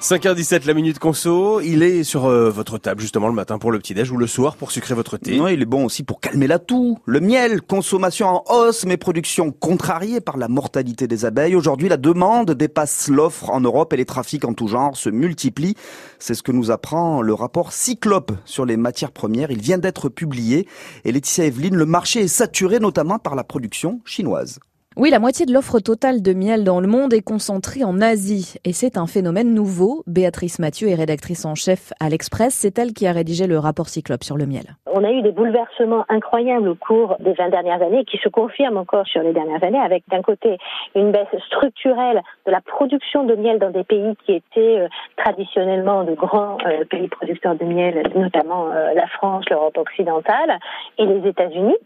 5h17, la minute conso. Il est sur euh, votre table justement le matin pour le petit-déj ou le soir pour sucrer votre thé. Oui, il est bon aussi pour calmer la toux. Le miel, consommation en hausse, mais production contrariée par la mortalité des abeilles. Aujourd'hui, la demande dépasse l'offre en Europe et les trafics en tout genre se multiplient. C'est ce que nous apprend le rapport Cyclope sur les matières premières. Il vient d'être publié. Et Laetitia Evelyne, le marché est saturé notamment par la production chinoise. Oui, la moitié de l'offre totale de miel dans le monde est concentrée en Asie. Et c'est un phénomène nouveau. Béatrice Mathieu est rédactrice en chef à l'Express. C'est elle qui a rédigé le rapport Cyclope sur le miel. On a eu des bouleversements incroyables au cours des 20 dernières années qui se confirment encore sur les dernières années avec d'un côté une baisse structurelle de la production de miel dans des pays qui étaient euh, traditionnellement de grands euh, pays producteurs de miel, notamment euh, la France, l'Europe occidentale et les États-Unis.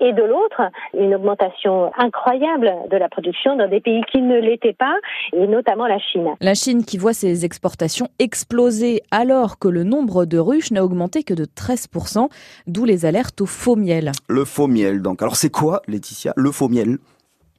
Et de l'autre, une augmentation incroyable de la production dans des pays qui ne l'étaient pas, et notamment la Chine. La Chine qui voit ses exportations exploser alors que le nombre de ruches n'a augmenté que de 13%, d'où les alertes au faux miel. Le faux miel, donc. Alors c'est quoi, Laetitia, le faux miel?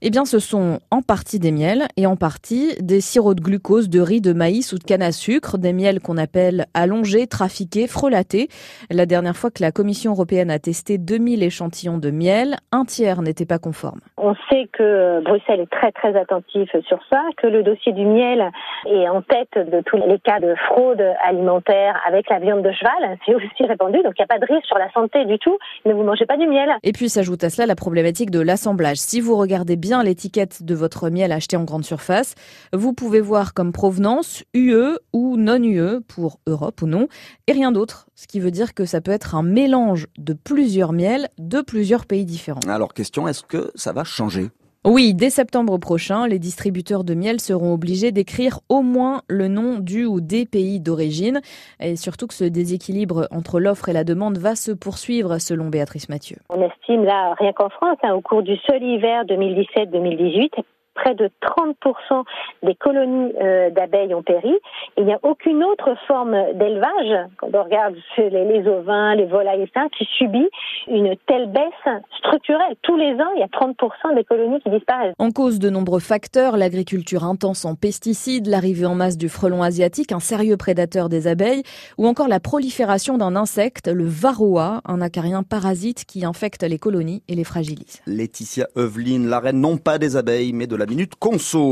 Eh bien, ce sont en partie des miels et en partie des sirops de glucose, de riz, de maïs ou de canne à sucre, des miels qu'on appelle allongés, trafiqués, frelatés. La dernière fois que la Commission européenne a testé 2000 échantillons de miel, un tiers n'était pas conforme. On sait que Bruxelles est très très attentif sur ça, que le dossier du miel est en tête de tous les cas de fraude alimentaire avec la viande de cheval. C'est aussi répandu, donc il n'y a pas de risque sur la santé du tout. Ne vous mangez pas du miel. Et puis s'ajoute à cela la problématique de l'assemblage. Si vous regardez bien l'étiquette de votre miel acheté en grande surface. Vous pouvez voir comme provenance UE ou non UE pour Europe ou non, et rien d'autre. Ce qui veut dire que ça peut être un mélange de plusieurs miels de plusieurs pays différents. Alors question, est-ce que ça va changer? Oui, dès septembre prochain, les distributeurs de miel seront obligés d'écrire au moins le nom du ou des pays d'origine. Et surtout que ce déséquilibre entre l'offre et la demande va se poursuivre, selon Béatrice Mathieu. On estime là, rien qu'en France, hein, au cours du seul hiver 2017-2018, près de 30% des colonies euh, d'abeilles ont péri. Il n'y a aucune autre forme d'élevage, quand on regarde les, les ovins, les volailles, ça, qui subit une telle baisse structurelle. Tous les ans, il y a 30% des colonies qui disparaissent. En cause de nombreux facteurs, l'agriculture intense en pesticides, l'arrivée en masse du frelon asiatique, un sérieux prédateur des abeilles, ou encore la prolifération d'un insecte, le varroa, un acarien parasite qui infecte les colonies et les fragilise. Laetitia Eveline, la reine non pas des abeilles, mais de minute conso.